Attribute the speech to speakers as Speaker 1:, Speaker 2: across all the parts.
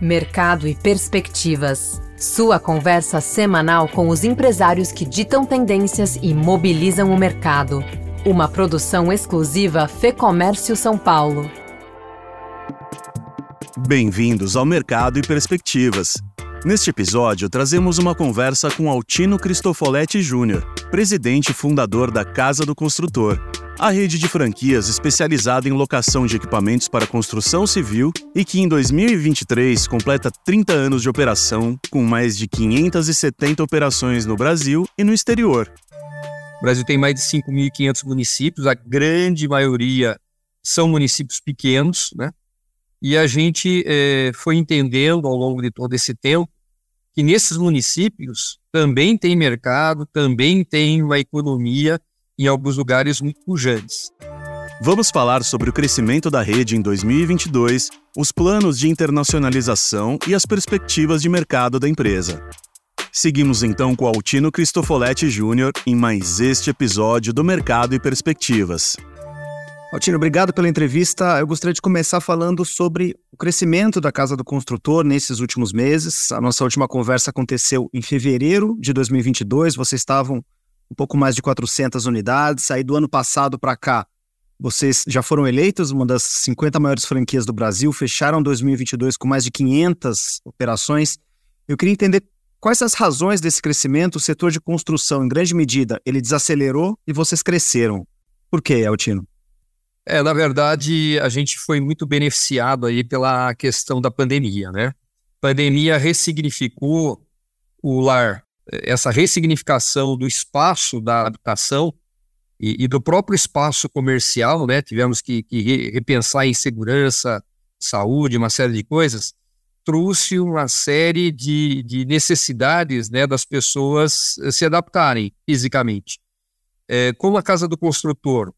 Speaker 1: Mercado e Perspectivas. Sua conversa semanal com os empresários que ditam tendências e mobilizam o mercado. Uma produção exclusiva Fê Comércio São Paulo.
Speaker 2: Bem-vindos ao Mercado e Perspectivas. Neste episódio, trazemos uma conversa com Altino Cristofoletti Júnior, presidente e fundador da Casa do Construtor, a rede de franquias especializada em locação de equipamentos para construção civil e que em 2023 completa 30 anos de operação, com mais de 570 operações no Brasil e no exterior.
Speaker 3: O Brasil tem mais de 5.500 municípios, a grande maioria são municípios pequenos, né? E a gente é, foi entendendo ao longo de todo esse tempo que nesses municípios também tem mercado, também tem uma economia em alguns lugares muito pujantes.
Speaker 2: Vamos falar sobre o crescimento da rede em 2022, os planos de internacionalização e as perspectivas de mercado da empresa. Seguimos então com Altino Cristofoletti Júnior em mais este episódio do Mercado e Perspectivas.
Speaker 4: Altino, obrigado pela entrevista. Eu gostaria de começar falando sobre o crescimento da Casa do Construtor nesses últimos meses. A nossa última conversa aconteceu em fevereiro de 2022. Vocês estavam um pouco mais de 400 unidades. Aí do ano passado para cá, vocês já foram eleitos uma das 50 maiores franquias do Brasil, fecharam 2022 com mais de 500 operações. Eu queria entender quais as razões desse crescimento. O setor de construção, em grande medida, ele desacelerou e vocês cresceram. Por quê, Altino?
Speaker 3: É, na verdade, a gente foi muito beneficiado aí pela questão da pandemia, né? A pandemia ressignificou o lar essa ressignificação do espaço da habitação e, e do próprio espaço comercial, né? Tivemos que, que repensar em segurança, saúde, uma série de coisas, trouxe uma série de, de necessidades né, das pessoas eh, se adaptarem fisicamente. É, como a Casa do Construtor,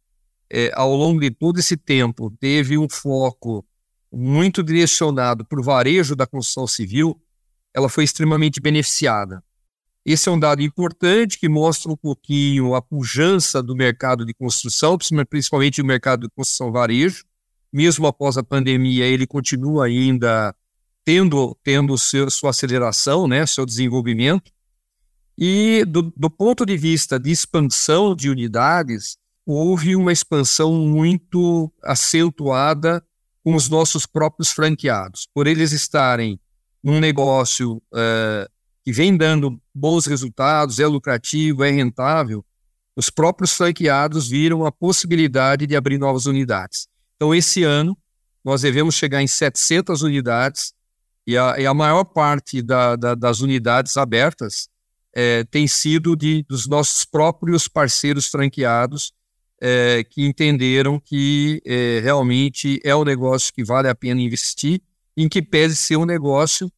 Speaker 3: é, ao longo de todo esse tempo, teve um foco muito direcionado para o varejo da construção civil, ela foi extremamente beneficiada. Esse é um dado importante que mostra um pouquinho a pujança do mercado de construção, principalmente o mercado de construção varejo. Mesmo após a pandemia, ele continua ainda tendo, tendo seu, sua aceleração, né, seu desenvolvimento. E do, do ponto de vista de expansão de unidades, houve uma expansão muito acentuada com os nossos próprios franqueados. Por eles estarem num negócio uh, que vem dando bons resultados, é lucrativo, é rentável, os próprios franqueados viram a possibilidade de abrir novas unidades. Então, esse ano, nós devemos chegar em 700 unidades e a, e a maior parte da, da, das unidades abertas é, tem sido de, dos nossos próprios parceiros franqueados é, que entenderam que é, realmente é um negócio que vale a pena investir, em que pese ser um negócio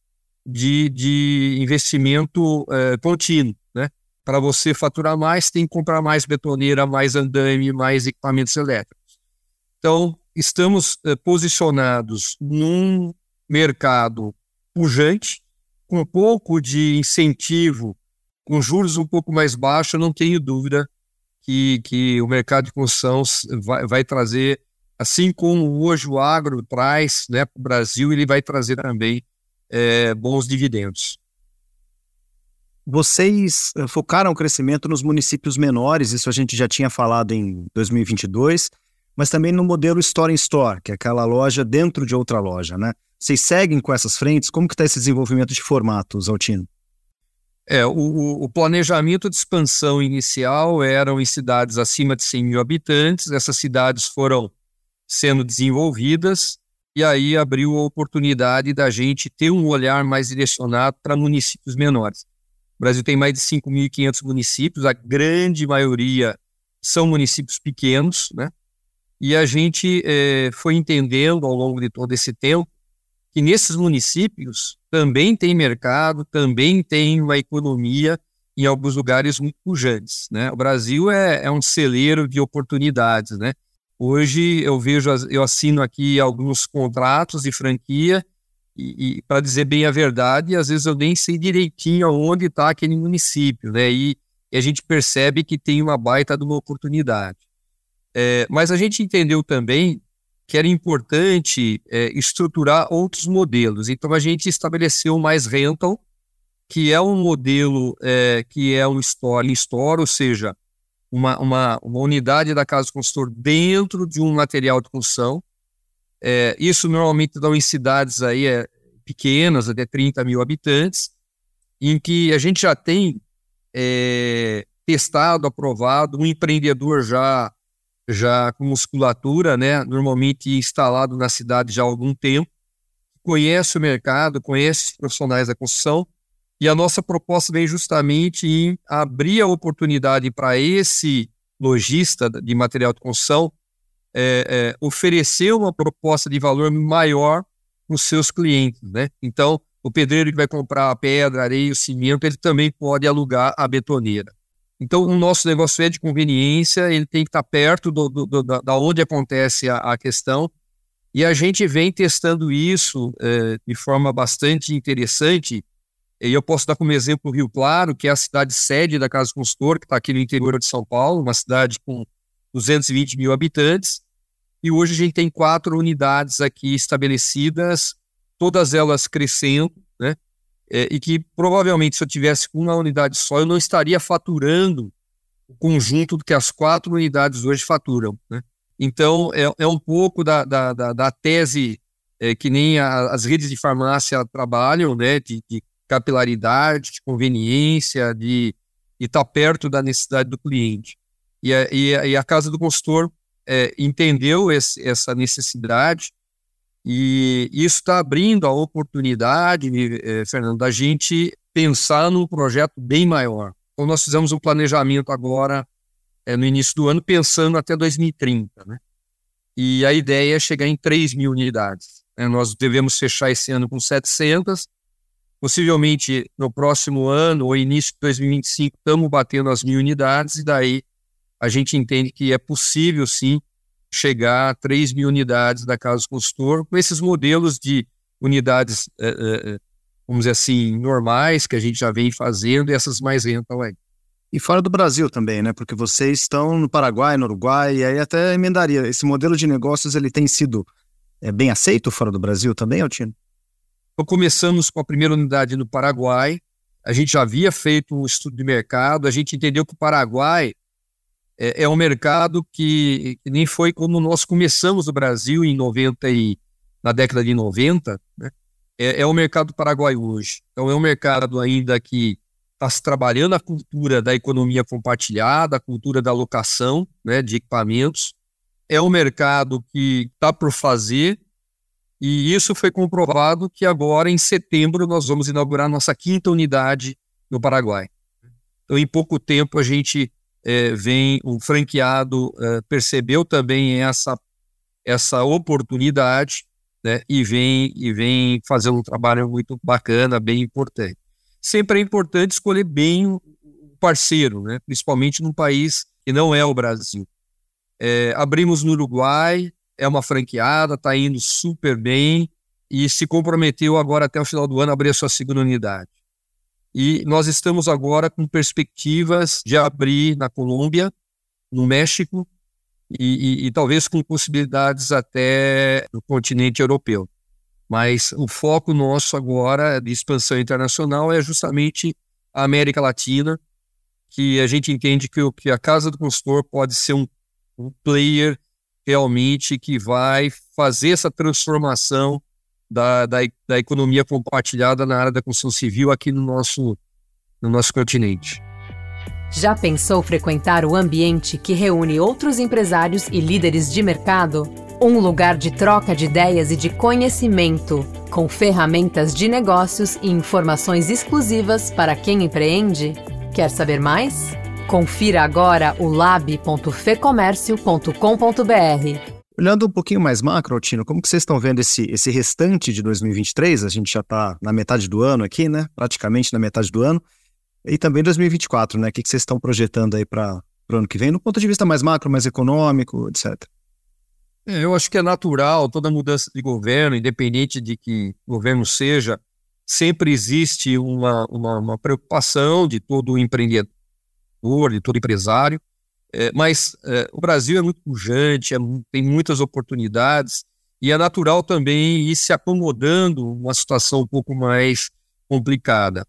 Speaker 3: de, de investimento é, contínuo, né? Para você faturar mais, tem que comprar mais betoneira, mais andame, mais equipamentos elétricos. Então, estamos é, posicionados num mercado pujante, com um pouco de incentivo, com juros um pouco mais baixos, não tenho dúvida que, que o mercado de construção vai, vai trazer, assim como hoje o agro traz né, para o Brasil, ele vai trazer também é, bons dividendos.
Speaker 4: Vocês eh, focaram o crescimento nos municípios menores, isso a gente já tinha falado em 2022, mas também no modelo Store in Store, que é aquela loja dentro de outra loja, né? Vocês seguem com essas frentes? Como que está esse desenvolvimento de formatos, Altino?
Speaker 3: É, o, o, planejamento de expansão inicial eram em cidades acima de 100 mil habitantes, essas cidades foram sendo desenvolvidas e aí abriu a oportunidade da gente ter um olhar mais direcionado para municípios menores. O Brasil tem mais de 5.500 municípios, a grande maioria são municípios pequenos, né? E a gente é, foi entendendo ao longo de todo esse tempo que nesses municípios também tem mercado, também tem uma economia em alguns lugares muito pujantes, né? O Brasil é, é um celeiro de oportunidades, né? Hoje eu vejo, eu assino aqui alguns contratos de franquia e, e para dizer bem a verdade, às vezes eu nem sei direitinho onde está aquele município, né? E, e, a gente percebe que tem uma baita de uma oportunidade. É, mas a gente entendeu também que era importante é, estruturar outros modelos. Então a gente estabeleceu mais rental, que é um modelo é, que é um store em store, ou seja, uma, uma, uma unidade da casa do consultor dentro de um material de construção. É, isso normalmente dá em cidades aí é, pequenas, até 30 mil habitantes, em que a gente já tem é, testado, aprovado, um empreendedor já já com musculatura, né, normalmente instalado na cidade já há algum tempo, conhece o mercado, conhece os profissionais da construção, e a nossa proposta vem justamente em abrir a oportunidade para esse lojista de material de construção é, é, oferecer uma proposta de valor maior para os seus clientes, né? Então, o pedreiro que vai comprar a pedra, areia, o cimento, ele também pode alugar a betoneira. Então, o nosso negócio é de conveniência, ele tem que estar perto do, do, do da onde acontece a, a, questão. E a gente vem testando isso é, de forma bastante interessante. E eu posso dar como exemplo o Rio Claro, que é a cidade sede da Casa Consultor, que está aqui no interior de São Paulo, uma cidade com 220 mil habitantes. E hoje a gente tem quatro unidades aqui estabelecidas, todas elas crescendo, né? é, e que provavelmente se eu tivesse uma unidade só, eu não estaria faturando o conjunto do que as quatro unidades hoje faturam. Né? Então, é, é um pouco da, da, da, da tese é, que nem a, as redes de farmácia trabalham, né? de, de capilaridade, de conveniência, de estar tá perto da necessidade do cliente. E a, e a, e a Casa do Consultor é, entendeu esse, essa necessidade e isso está abrindo a oportunidade, eh, Fernando, da gente pensar num projeto bem maior. Então, nós fizemos um planejamento agora, eh, no início do ano, pensando até 2030. Né? E a ideia é chegar em 3 mil unidades. Né? Nós devemos fechar esse ano com 700. Possivelmente no próximo ano ou início de 2025 estamos batendo as mil unidades e daí a gente entende que é possível sim chegar a 3 mil unidades da Casa Consultor, com esses modelos de unidades, é, é, vamos dizer assim, normais, que a gente já vem fazendo, e essas mais rentam aí.
Speaker 4: E fora do Brasil também, né? Porque vocês estão no Paraguai, no Uruguai, e aí até emendaria. Esse modelo de negócios, ele tem sido é, bem aceito fora do Brasil também, Altino?
Speaker 3: Então, começamos com a primeira unidade no Paraguai. A gente já havia feito um estudo de mercado, a gente entendeu que o Paraguai é, é um mercado que, que, nem foi como nós começamos no Brasil em 90 e na década de 90, né? é, é o mercado paraguaio hoje. Então é um mercado ainda que está se trabalhando a cultura da economia compartilhada, a cultura da locação né, de equipamentos. É um mercado que está por fazer, e isso foi comprovado que agora, em setembro, nós vamos inaugurar nossa quinta unidade no Paraguai. Então, em pouco tempo, a gente é, vem o franqueado é, percebeu também essa essa oportunidade né, e vem e vem fazendo um trabalho muito bacana, bem importante. Sempre é importante escolher bem o parceiro, né, principalmente num país que não é o Brasil. É, abrimos no Uruguai, é uma franqueada, está indo super bem e se comprometeu agora até o final do ano a abrir a sua segunda unidade. E nós estamos agora com perspectivas de abrir na Colômbia, no México e, e, e talvez com possibilidades até no continente europeu. Mas o foco nosso agora de expansão internacional é justamente a América Latina, que a gente entende que, que a Casa do Consultor pode ser um, um player realmente que vai fazer essa transformação da, da, da economia compartilhada na área da construção civil aqui no nosso, no nosso continente.
Speaker 1: Já pensou frequentar o ambiente que reúne outros empresários e líderes de mercado? Um lugar de troca de ideias e de conhecimento, com ferramentas de negócios e informações exclusivas para quem empreende? Quer saber mais? Confira agora o lab.fecomércio.com.br.
Speaker 4: Olhando um pouquinho mais macro, Tino, como que vocês estão vendo esse, esse restante de 2023? A gente já está na metade do ano aqui, né? Praticamente na metade do ano. E também 2024, né? O que, que vocês estão projetando aí para o ano que vem, no ponto de vista mais macro, mais econômico, etc.
Speaker 3: É, eu acho que é natural toda mudança de governo, independente de que governo seja, sempre existe uma, uma, uma preocupação de todo empreendedor, de todo empresário, É, mas é, o Brasil é muito pujante, é, tem muitas oportunidades e é natural também ir se acomodando uma situação um pouco mais complicada.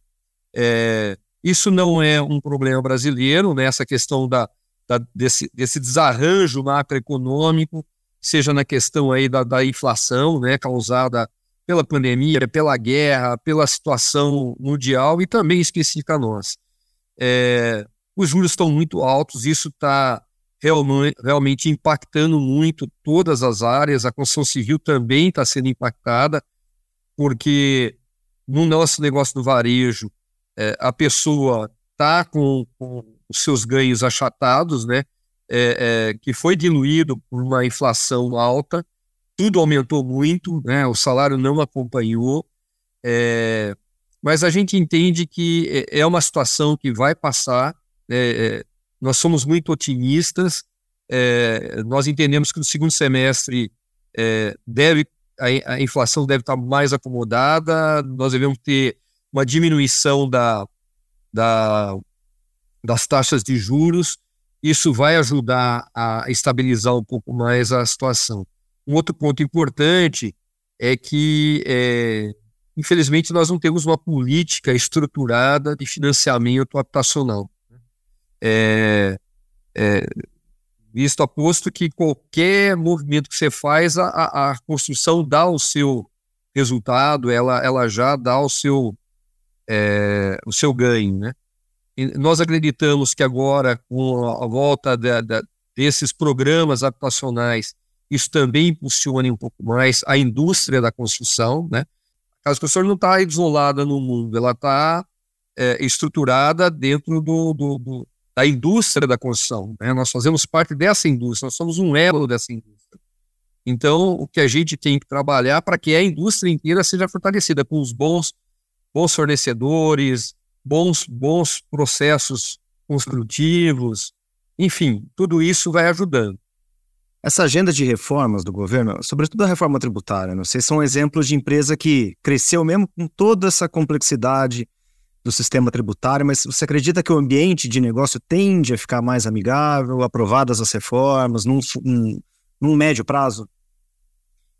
Speaker 3: É, isso não é um problema brasileiro, né, essa questão da, da desse, desse, desarranjo macroeconômico, seja na questão aí da, da inflação né, causada pela pandemia, pela guerra, pela situação mundial e também específica nossa. É, os juros estão muito altos, isso está realmente, impactando muito todas as áreas, a construção civil também está sendo impactada, porque no nosso negócio do varejo, é, a pessoa está com, com, os seus ganhos achatados, né? É, é, que foi diluído por uma inflação alta, tudo aumentou muito, né? O salário não acompanhou, é, mas a gente entende que é, é uma situação que vai passar. É, nós somos muito otimistas. nós entendemos que no segundo semestre deve a, a inflação deve estar mais acomodada. Nós devemos ter uma diminuição da, da, das taxas de juros. Isso vai ajudar a estabilizar um pouco mais a situação. Um outro ponto importante é que, é, infelizmente, nós não temos uma política estruturada de financiamento habitacional. É, é, visto aposto que qualquer movimento que você faz, a, a construção dá o seu resultado, ela, ela já dá o seu, é, o seu ganho, né? E nós acreditamos que agora, com a volta da, da, desses programas habitacionais, isso também impulsione um pouco mais a indústria da construção, né? A casa construtora não está isolada no mundo, ela está é, estruturada dentro do, do, do, da indústria da construção. Né? Nós fazemos parte dessa indústria, nós somos um elo dessa indústria. Então, o que a gente tem que trabalhar para que a indústria inteira seja fortalecida com os bons bons fornecedores, bons, bons processos construtivos, enfim, tudo isso vai ajudando.
Speaker 4: Essa agenda de reformas do governo, sobretudo a reforma tributária, sei, são exemplos de empresa que cresceu mesmo com toda essa complexidade do sistema tributário, mas você acredita que o ambiente de negócio tende a ficar mais amigável, aprovadas as reformas, num, num, num médio prazo?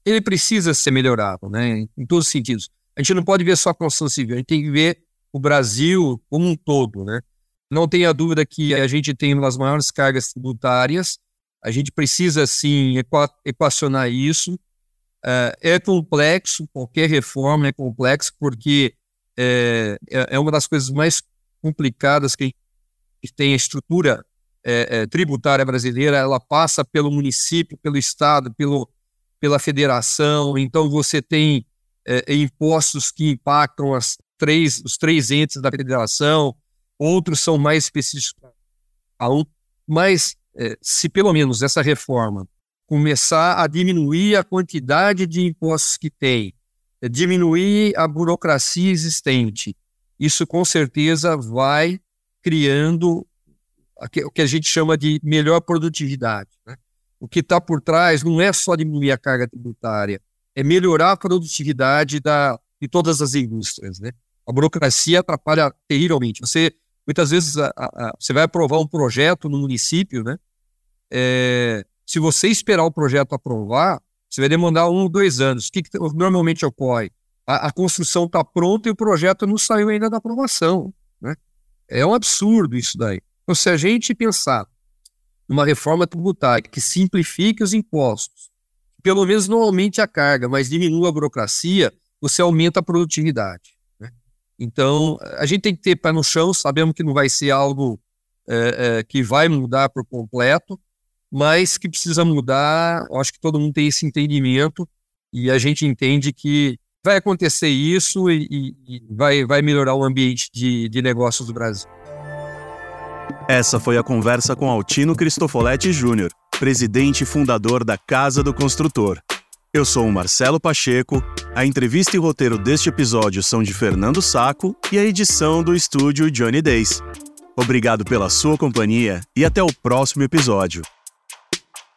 Speaker 3: Ele precisa ser melhorado, né, em todos os sentidos a gente não pode ver só a construção civil, a gente tem que ver o Brasil como um todo, né? Não tenha dúvida que a gente tem uma das maiores cargas tributárias, a gente precisa, sim, equacionar isso. É, é complexo, qualquer reforma é complexo, porque é, é, é uma das coisas mais complicadas que tem a estrutura é, é, tributária brasileira, ela passa pelo município, pelo estado, pelo, pela federação, então você tem é, impostos que impactam as três, os três entes da federação, outros são mais específicos a um, mas é, se pelo menos essa reforma começar a diminuir a quantidade de impostos que tem, é, diminuir a burocracia existente, isso com certeza vai criando o que a gente chama de melhor produtividade. Né? O que está por trás não é só diminuir a carga tributária, é melhorar a produtividade da, de todas as indústrias. Né? A burocracia atrapalha terrivelmente. Você, muitas vezes, a, a, você vai aprovar um projeto no município, né? É, se você esperar o projeto aprovar, você vai demandar um dois anos. O que, que normalmente ocorre? A, a construção está pronta e o projeto não saiu ainda da aprovação. Né? É um absurdo isso daí. Então, se a gente pensar numa reforma tributária que simplifique os impostos, pelo menos não aumente a carga, mas diminua a burocracia, você aumenta a produtividade. Né? Então, a gente tem que ter pé no chão, sabemos que não vai ser algo é, é, que vai mudar por completo, mas que precisa mudar. Acho que todo mundo tem esse entendimento e a gente entende que vai acontecer isso e, e, vai, vai melhorar o ambiente de, de negócios do Brasil.
Speaker 2: Essa foi a conversa com Altino Cristofoletti Júnior presidente e fundador da Casa do Construtor. Eu sou o Marcelo Pacheco, a entrevista e roteiro deste episódio são de Fernando Saco e a edição do estúdio Johnny Days. Obrigado pela sua companhia e até o próximo episódio.